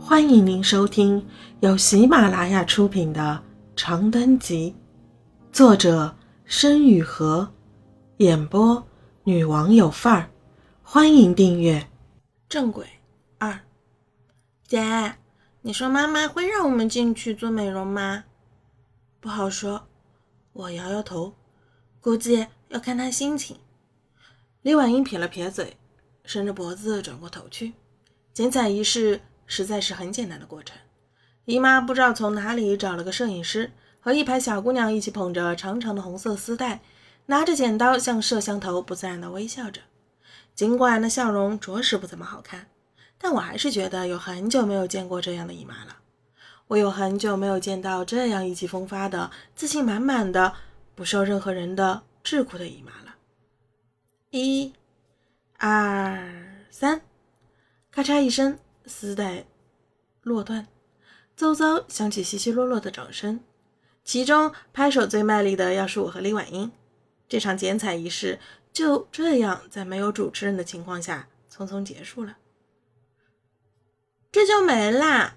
欢迎您收听由喜马拉雅出品的《长灯集》，作者申雨禾，演播女王有范儿。欢迎订阅。正轨二，姐，你说妈妈会让我们进去做美容吗？不好说，我摇摇头，估计要看她心情。李婉英撇了撇嘴，伸着脖子转过头去。剪彩仪式实在是很简单的过程。姨妈不知道从哪里找了个摄影师，和一排小姑娘一起捧着长长的红色丝带，拿着剪刀向摄像头不自然地微笑着。尽管那笑容着实不怎么好看，但我还是觉得有很久没有见过这样的姨妈了。我有很久没有见到这样意气风发的、自信满满的、不受任何人的桎梏的姨妈了。一、二、三，咔嚓一声，丝带落断，周遭响起稀稀落落的掌声。其中拍手最卖力的要是我和李婉英。这场剪彩仪式。就这样，在没有主持人的情况下，匆匆结束了。这就没啦。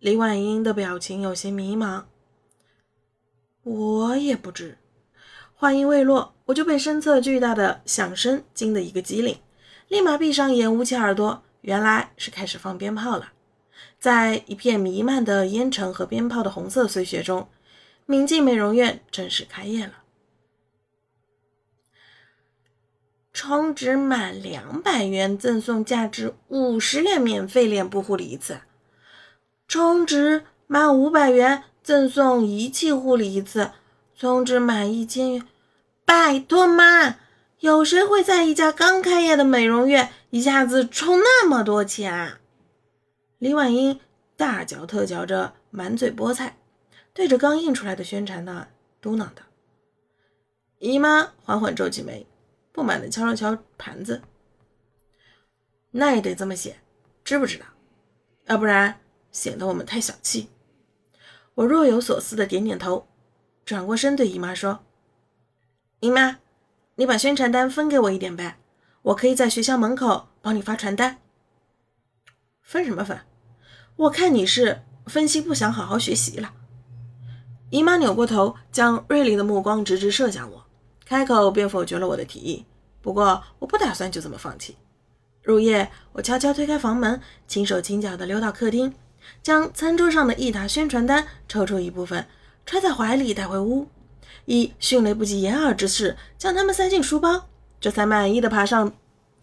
李婉英的表情有些迷茫。我也不知。话音未落，我就被身侧巨大的响声惊得一个机灵，立马闭上眼，捂起耳朵。原来是开始放鞭炮了。在一片弥漫的烟尘和鞭炮的红色碎屑中，明镜美容院正式开业了。充值满两百元赠送价值五十元免费脸部护理一次，充值满五百元赠送仪器护理一次，充值满一千元，拜托妈，有谁会在一家刚开业的美容院一下子充那么多钱啊？李婉英大嚼特嚼着满嘴菠菜，对着刚印出来的宣传单嘟囔道：“姨妈缓缓皱起眉。”不满地敲了敲盘子，那也得这么写，知不知道？要不然显得我们太小气。我若有所思的点点头，转过身对姨妈说：“姨妈，你把宣传单分给我一点呗，我可以在学校门口帮你发传单。”分什么分？我看你是分析不想好好学习了。姨妈扭过头，将锐利的目光直直射向我。开口便否决了我的提议。不过我不打算就这么放弃。入夜，我悄悄推开房门，轻手轻脚地溜到客厅，将餐桌上的一沓宣传单抽出一部分，揣在怀里带回屋，以迅雷不及掩耳之势将他们塞进书包，这才满意地爬上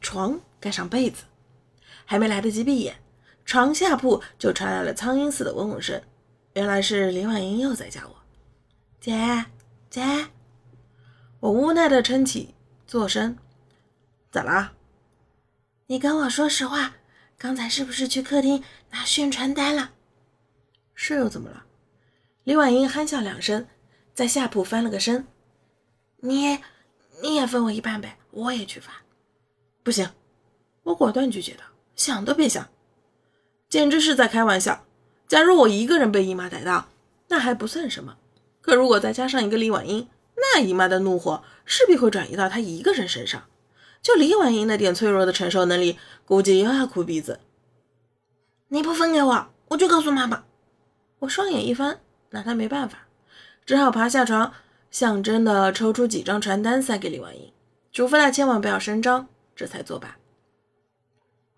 床，盖上被子。还没来得及闭眼，床下铺就传来了苍蝇似的嗡嗡声。原来是林婉莹又在叫我：“姐，姐。”我无奈地撑起坐身，咋啦？你跟我说实话，刚才是不是去客厅拿宣传单了？是又怎么了？李婉莹憨笑两声，在下铺翻了个身。你你也分我一半呗，我也去发。不行，我果断拒绝道，想都别想，简直是在开玩笑。假如我一个人被姨妈逮到，那还不算什么，可如果再加上一个李婉英，那姨妈的怒火势必会转移到她一个人身上，就李婉英那点脆弱的承受能力，估计又要哭鼻子。你不分给我，我就告诉妈妈。我双眼一翻，拿她没办法，只好爬下床，象征的抽出几张传单塞给李婉英，嘱咐她千万不要声张，这才作罢。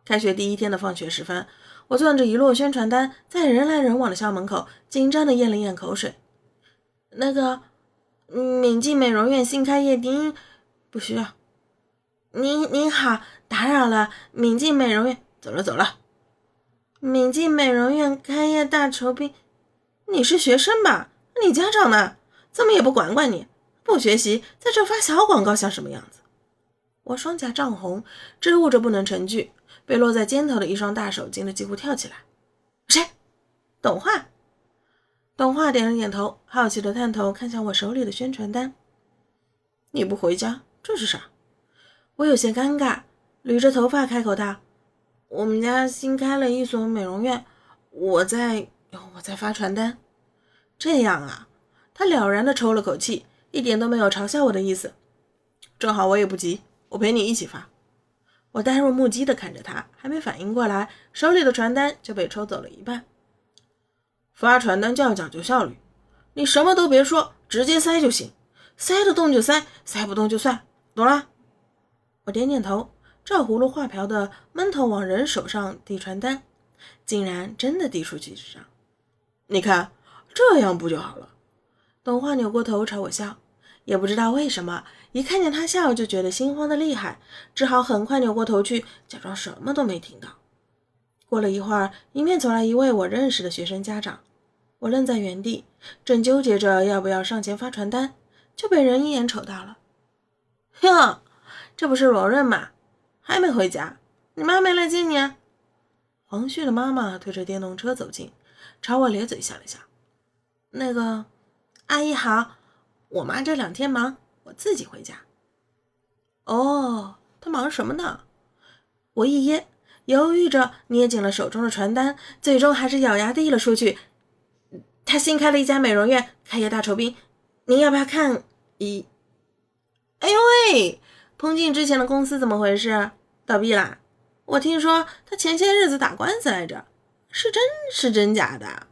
开学第一天的放学时分，我攥着一摞宣传单，在人来人往的校门口，紧张的咽了咽口水。那个。敏静美容院新开业，您不需要。您您好，打扰了。敏静美容院，走了走了。敏静美容院开业大酬宾，你是学生吧？你家长呢？怎么也不管管你？不学习，在这发小广告像什么样子？我双颊涨红，支吾着不能成句，被落在肩头的一双大手惊得几乎跳起来。谁？董画。董画点了点头，好奇的探头看向我手里的宣传单。你不回家，这是啥？我有些尴尬，捋着头发开口道：“我们家新开了一所美容院，我在我在发传单。”这样啊？他了然的抽了口气，一点都没有嘲笑我的意思。正好我也不急，我陪你一起发。我呆若木鸡地看着他，还没反应过来，手里的传单就被抽走了一半。发传单就要讲究效率，你什么都别说，直接塞就行，塞得动就塞，塞不动就算，懂了？我点点头，照葫芦画瓢的闷头往人手上递传单，竟然真的递出去几张。你看，这样不就好了？董华扭过头朝我笑，也不知道为什么，一看见他笑就觉得心慌的厉害，只好很快扭过头去，假装什么都没听到。过了一会儿，迎面走来一位我认识的学生家长，我愣在原地，正纠结着要不要上前发传单，就被人一眼瞅到了。哟，这不是罗润吗？还没回家？你妈没来接你？黄旭的妈妈推着电动车走近。朝我咧嘴笑了笑，那个阿姨好，我妈这两天忙，我自己回家。哦，她忙什么呢？我一噎，犹豫着捏紧了手中的传单，最终还是咬牙递了出去。她新开了一家美容院，开业大酬宾，您要不要看一？哎呦喂，彭静之前的公司怎么回事？倒闭啦？我听说他前些日子打官司来着。是真是真假的？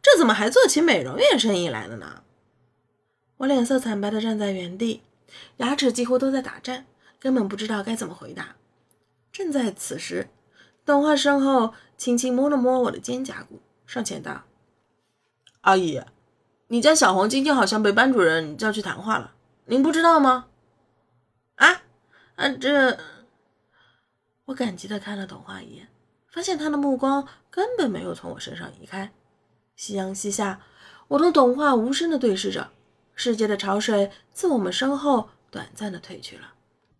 这怎么还做起美容院生意来了呢？我脸色惨白的站在原地，牙齿几乎都在打颤，根本不知道该怎么回答。正在此时，董华身后轻轻摸了摸我的肩胛骨，上前道：“阿姨，你家小黄今天好像被班主任叫去谈话了，您不知道吗？”啊啊！这……我感激的看了董华一眼。发现他的目光根本没有从我身上移开。夕阳西下，我同董华无声的对视着，世界的潮水自我们身后短暂的退去了。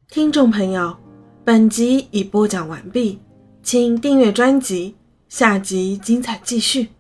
听众朋友，本集已播讲完毕，请订阅专辑，下集精彩继续。